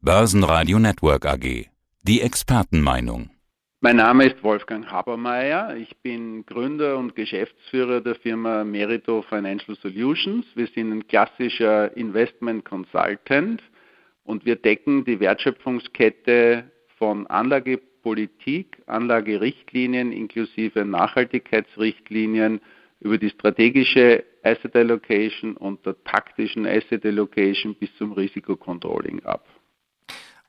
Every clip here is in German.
Börsenradio Network AG. Die Expertenmeinung. Mein Name ist Wolfgang Habermeier. Ich bin Gründer und Geschäftsführer der Firma Merito Financial Solutions. Wir sind ein klassischer Investment Consultant und wir decken die Wertschöpfungskette von Anlagepolitik, Anlagerichtlinien inklusive Nachhaltigkeitsrichtlinien über die strategische Asset Allocation und der taktischen Asset Allocation bis zum Risikocontrolling ab.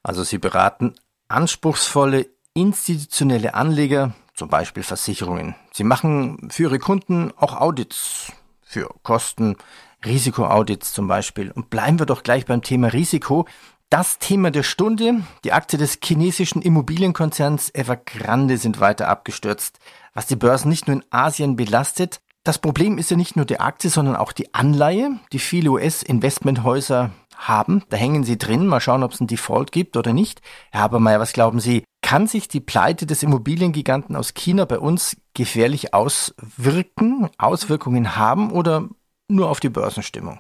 Also Sie beraten anspruchsvolle institutionelle Anleger, zum Beispiel Versicherungen. Sie machen für Ihre Kunden auch Audits für Kosten, Risikoaudits zum Beispiel. Und bleiben wir doch gleich beim Thema Risiko. Das Thema der Stunde. Die Aktie des chinesischen Immobilienkonzerns Evergrande sind weiter abgestürzt, was die Börsen nicht nur in Asien belastet. Das Problem ist ja nicht nur die Aktie, sondern auch die Anleihe, die viele US-Investmenthäuser haben. Da hängen sie drin. Mal schauen, ob es einen Default gibt oder nicht. Herr Habermeier, was glauben Sie? Kann sich die Pleite des Immobiliengiganten aus China bei uns gefährlich auswirken, Auswirkungen haben oder nur auf die Börsenstimmung?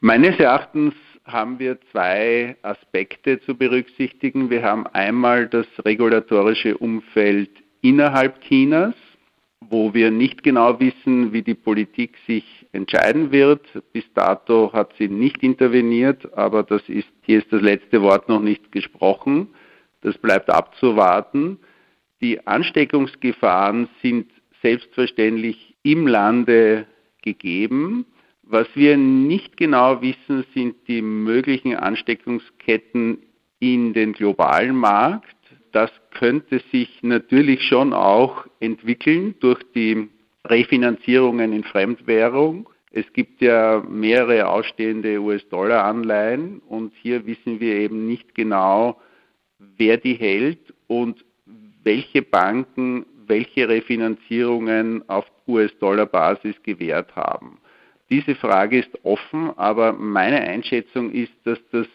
Meines Erachtens haben wir zwei Aspekte zu berücksichtigen. Wir haben einmal das regulatorische Umfeld innerhalb Chinas wo wir nicht genau wissen, wie die Politik sich entscheiden wird. Bis dato hat sie nicht interveniert, aber das ist, hier ist das letzte Wort noch nicht gesprochen. Das bleibt abzuwarten. Die Ansteckungsgefahren sind selbstverständlich im Lande gegeben. Was wir nicht genau wissen, sind die möglichen Ansteckungsketten in den globalen Markt das könnte sich natürlich schon auch entwickeln durch die Refinanzierungen in Fremdwährung. Es gibt ja mehrere ausstehende US-Dollar-Anleihen und hier wissen wir eben nicht genau, wer die hält und welche Banken welche Refinanzierungen auf US-Dollar-Basis gewährt haben. Diese Frage ist offen, aber meine Einschätzung ist, dass das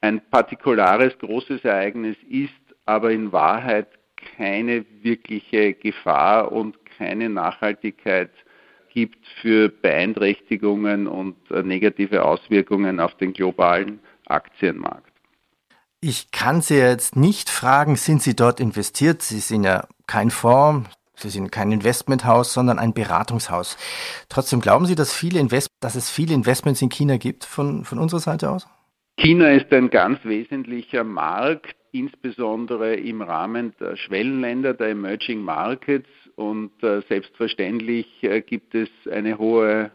ein partikulares großes Ereignis ist, aber in Wahrheit keine wirkliche Gefahr und keine Nachhaltigkeit gibt für Beeinträchtigungen und äh, negative Auswirkungen auf den globalen Aktienmarkt. Ich kann Sie jetzt nicht fragen, sind Sie dort investiert? Sie sind ja kein Fonds, Sie sind kein Investmenthaus, sondern ein Beratungshaus. Trotzdem glauben Sie, dass, viele Invest dass es viele Investments in China gibt von, von unserer Seite aus? China ist ein ganz wesentlicher Markt insbesondere im Rahmen der Schwellenländer, der Emerging Markets. Und äh, selbstverständlich äh, gibt es eine hohe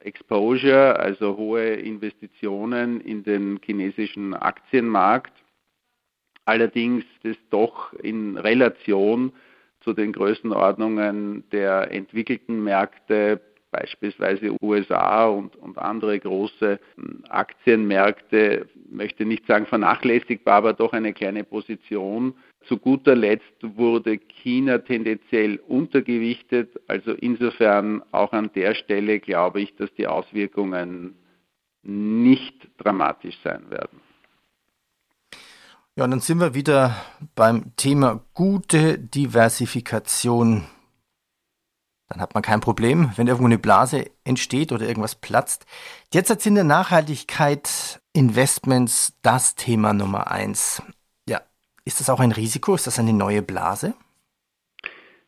Exposure, also hohe Investitionen in den chinesischen Aktienmarkt. Allerdings ist doch in Relation zu den Größenordnungen der entwickelten Märkte beispielsweise USA und, und andere große hm, Aktienmärkte, möchte nicht sagen vernachlässigbar, aber doch eine kleine Position. Zu guter Letzt wurde China tendenziell untergewichtet. Also insofern auch an der Stelle glaube ich, dass die Auswirkungen nicht dramatisch sein werden. Ja, und dann sind wir wieder beim Thema gute Diversifikation dann hat man kein Problem, wenn irgendwo eine Blase entsteht oder irgendwas platzt. Derzeit sind in der Nachhaltigkeit Investments das Thema Nummer eins. Ja, ist das auch ein Risiko? Ist das eine neue Blase?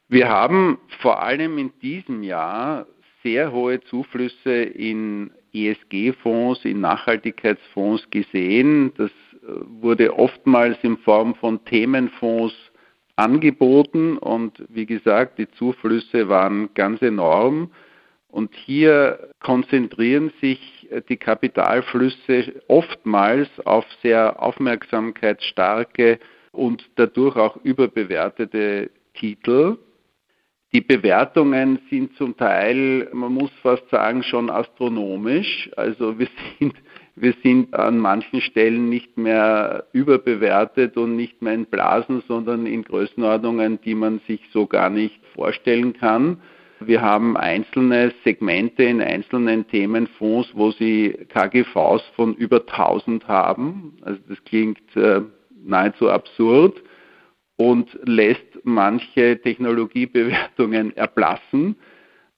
Wir haben vor allem in diesem Jahr sehr hohe Zuflüsse in ESG-Fonds, in Nachhaltigkeitsfonds gesehen. Das äh, wurde oftmals in Form von Themenfonds angeboten und wie gesagt, die Zuflüsse waren ganz enorm. Und hier konzentrieren sich die Kapitalflüsse oftmals auf sehr aufmerksamkeitsstarke und dadurch auch überbewertete Titel. Die Bewertungen sind zum Teil, man muss fast sagen, schon astronomisch. Also wir sind wir sind an manchen Stellen nicht mehr überbewertet und nicht mehr in Blasen, sondern in Größenordnungen, die man sich so gar nicht vorstellen kann. Wir haben einzelne Segmente in einzelnen Themenfonds, wo sie KGVs von über 1000 haben. Also das klingt äh, nahezu absurd und lässt manche Technologiebewertungen erblassen.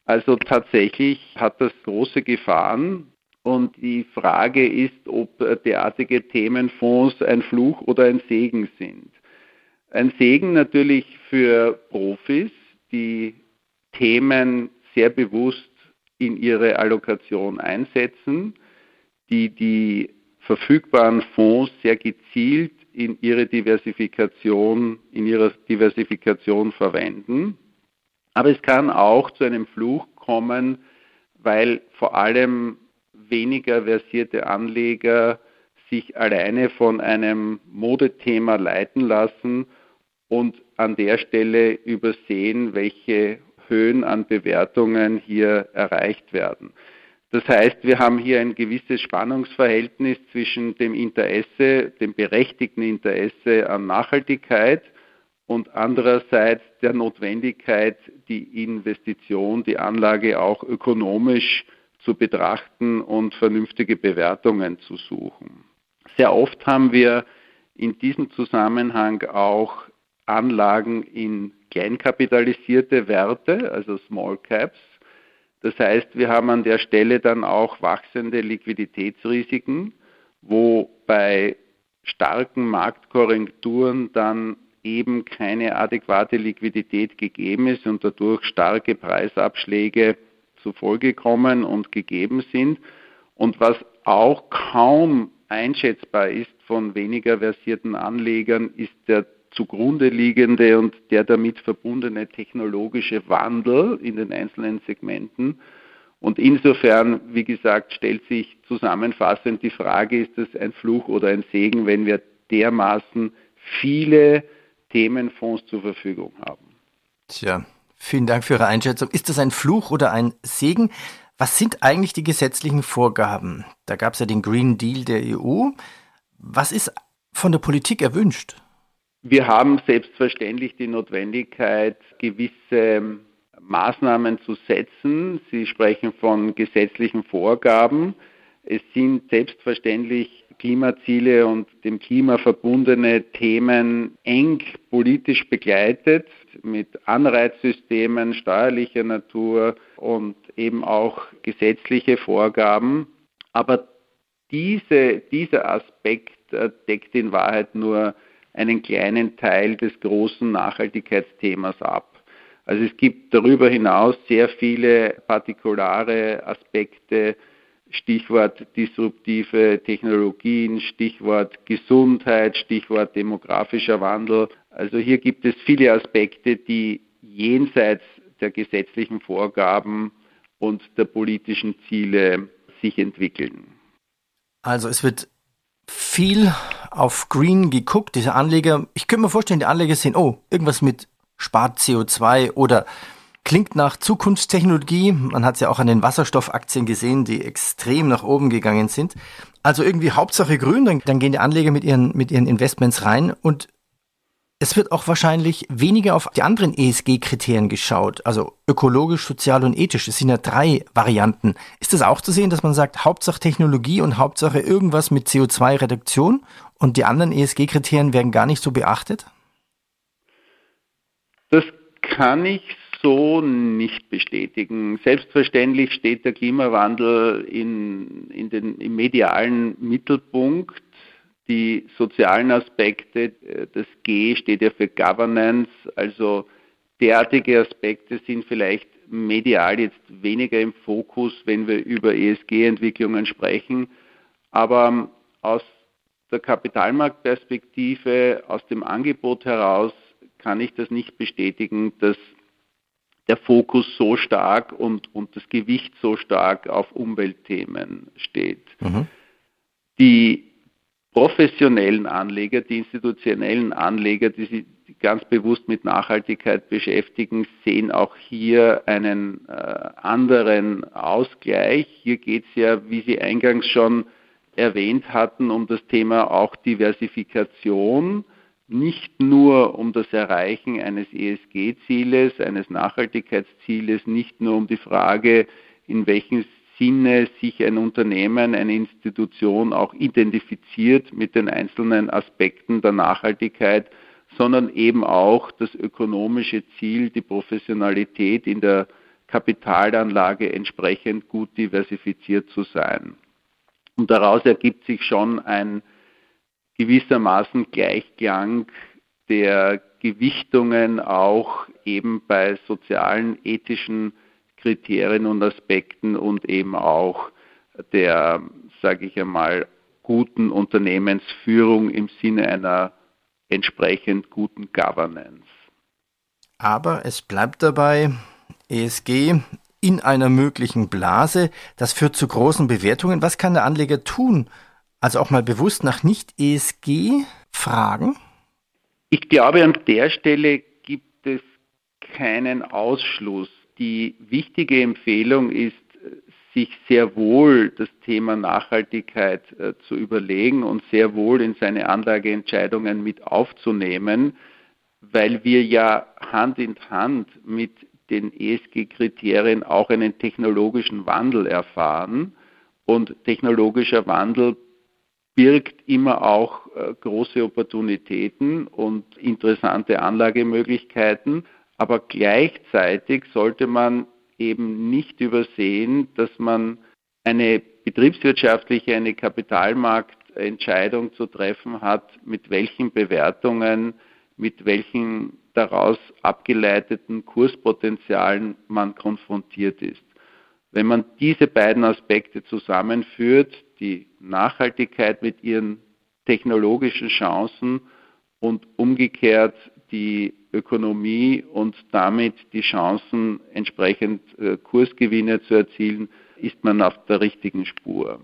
Also tatsächlich hat das große Gefahren Und die Frage ist, ob derartige Themenfonds ein Fluch oder ein Segen sind. Ein Segen natürlich für Profis, die Themen sehr bewusst in ihre Allokation einsetzen, die die verfügbaren Fonds sehr gezielt in ihre Diversifikation, in ihrer Diversifikation verwenden. Aber es kann auch zu einem Fluch kommen, weil vor allem weniger versierte Anleger sich alleine von einem Modethema leiten lassen und an der Stelle übersehen, welche Höhen an Bewertungen hier erreicht werden. Das heißt, wir haben hier ein gewisses Spannungsverhältnis zwischen dem Interesse, dem berechtigten Interesse an Nachhaltigkeit und andererseits der Notwendigkeit, die Investition, die Anlage auch ökonomisch zu betrachten und vernünftige Bewertungen zu suchen. Sehr oft haben wir in diesem Zusammenhang auch Anlagen in kleinkapitalisierte Werte, also Small Caps. Das heißt, wir haben an der Stelle dann auch wachsende Liquiditätsrisiken, wo bei starken Marktkorrekturen dann eben keine adäquate Liquidität gegeben ist und dadurch starke Preisabschläge zufolge kommen und gegeben sind. Und was auch kaum einschätzbar ist von weniger versierten Anlegern, ist der zugrunde liegende und der damit verbundene technologische Wandel in den einzelnen Segmenten. Und insofern, wie gesagt, stellt sich zusammenfassend die Frage, ist es ein Fluch oder ein Segen, wenn wir dermaßen viele Themenfonds zur Verfügung haben. Tja, vielen Dank für Ihre Einschätzung. Ist das ein Fluch oder ein Segen? Was sind eigentlich die gesetzlichen Vorgaben? Da gab es ja den Green Deal der EU. Was ist von der Politik erwünscht? Wir haben selbstverständlich die Notwendigkeit, gewisse Maßnahmen zu setzen. Sie sprechen von gesetzlichen Vorgaben. Es sind selbstverständlich Klimaziele und dem Klima verbundene Themen eng politisch begleitet mit Anreizsystemen steuerlicher Natur und eben auch gesetzliche Vorgaben. Aber diese, dieser Aspekt deckt in Wahrheit nur einen kleinen Teil des großen Nachhaltigkeitsthemas ab. Also es gibt darüber hinaus sehr viele partikulare Aspekte, Stichwort disruptive Technologien, Stichwort Gesundheit, Stichwort demografischer Wandel. Also hier gibt es viele Aspekte, die jenseits der gesetzlichen Vorgaben und der politischen Ziele sich entwickeln. Also es wird viel auf Green geguckt. Diese Anleger, ich könnte mir vorstellen, die Anleger sehen, oh, irgendwas mit spart CO2 oder klingt nach Zukunftstechnologie. Man hat es ja auch an den Wasserstoffaktien gesehen, die extrem nach oben gegangen sind. Also irgendwie Hauptsache grün, dann, dann gehen die Anleger mit ihren, mit ihren Investments rein und es wird auch wahrscheinlich weniger auf die anderen ESG-Kriterien geschaut, also ökologisch, sozial und ethisch. Es sind ja drei Varianten. Ist das auch zu sehen, dass man sagt, Hauptsache Technologie und Hauptsache irgendwas mit CO2-Reduktion und die anderen ESG-Kriterien werden gar nicht so beachtet? Das kann ich so nicht bestätigen. Selbstverständlich steht der Klimawandel in, in den, im medialen Mittelpunkt die sozialen Aspekte, äh, das G steht ja für Governance, also derartige Aspekte sind vielleicht medial jetzt weniger im Fokus, wenn wir über ESG-Entwicklungen sprechen, aber ähm, aus der Kapitalmarktperspektive, aus dem Angebot heraus kann ich das nicht bestätigen, dass der Fokus so stark und, und das Gewicht so stark auf Umweltthemen steht. Mhm. Professionellen Anleger, die institutionellen Anleger, die sich ganz bewusst mit Nachhaltigkeit beschäftigen, sehen auch hier einen äh, anderen Ausgleich. Hier geht es ja, wie Sie eingangs schon erwähnt hatten, um das Thema auch Diversifikation, nicht nur um das Erreichen eines ESG-Zieles, eines Nachhaltigkeitszieles, nicht nur um die Frage, in welchen Sinne sich ein Unternehmen, eine Institution auch identifiziert mit den einzelnen Aspekten der Nachhaltigkeit, sondern eben auch das ökonomische Ziel, die Professionalität in der Kapitalanlage entsprechend gut diversifiziert zu sein. Und daraus ergibt sich schon ein gewissermaßen Gleichklang der Gewichtungen auch eben bei sozialen, ethischen Kriterien und Aspekten und eben auch der, sage ich einmal, guten Unternehmensführung im Sinne einer entsprechend guten Governance. Aber es bleibt dabei, ESG in einer möglichen Blase, das führt zu großen Bewertungen. Was kann der Anleger tun? Also auch mal bewusst nach Nicht-ESG fragen? Ich glaube, an der Stelle gibt es keinen Ausschluss. Die wichtige Empfehlung ist, sich sehr wohl das Thema Nachhaltigkeit äh, zu überlegen und sehr wohl in seine Anlageentscheidungen mit aufzunehmen, weil wir ja Hand in Hand mit den ESG-Kriterien auch einen technologischen Wandel erfahren. Und technologischer Wandel birgt immer auch äh, große Opportunitäten und interessante Anlagemöglichkeiten. Aber gleichzeitig sollte man eben nicht übersehen, dass man eine betriebswirtschaftliche, eine Kapitalmarktentscheidung zu treffen hat, mit welchen Bewertungen, mit welchen daraus abgeleiteten Kurspotenzialen man konfrontiert ist. Wenn man diese beiden Aspekte zusammenführt, die Nachhaltigkeit mit ihren technologischen Chancen und umgekehrt die Ökonomie und damit die Chancen, entsprechend äh, Kursgewinne zu erzielen, ist man auf der richtigen Spur.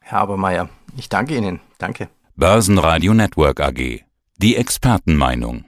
Herr Abermeier, ich danke Ihnen. Danke. Börsenradio Network AG. Die Expertenmeinung.